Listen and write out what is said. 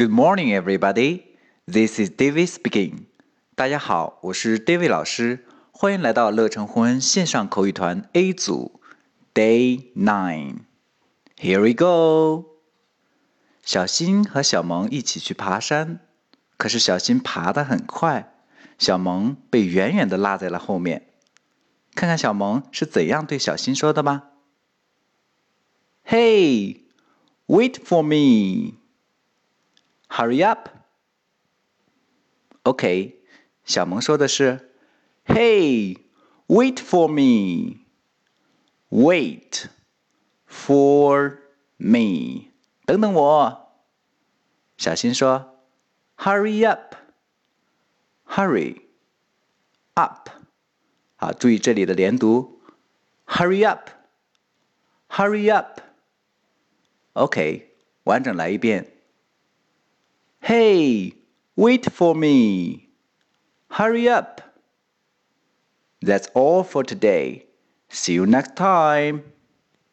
Good morning, everybody. This is David speaking. 大家好，我是 David 老师，欢迎来到乐成婚线上口语团 A 组 Day Nine. Here we go. 小新和小萌一起去爬山，可是小新爬得很快，小萌被远远的落在了后面。看看小萌是怎样对小新说的吧。Hey, wait for me. Hurry up. OK，小萌说的是，Hey, wait for me. Wait for me. 等等我。小新说，Hurry up. Hurry up. 好，注意这里的连读，Hurry up. Hurry up. OK，完整来一遍。 Hey, wait for me. Hurry up. That's all for today. See you next time.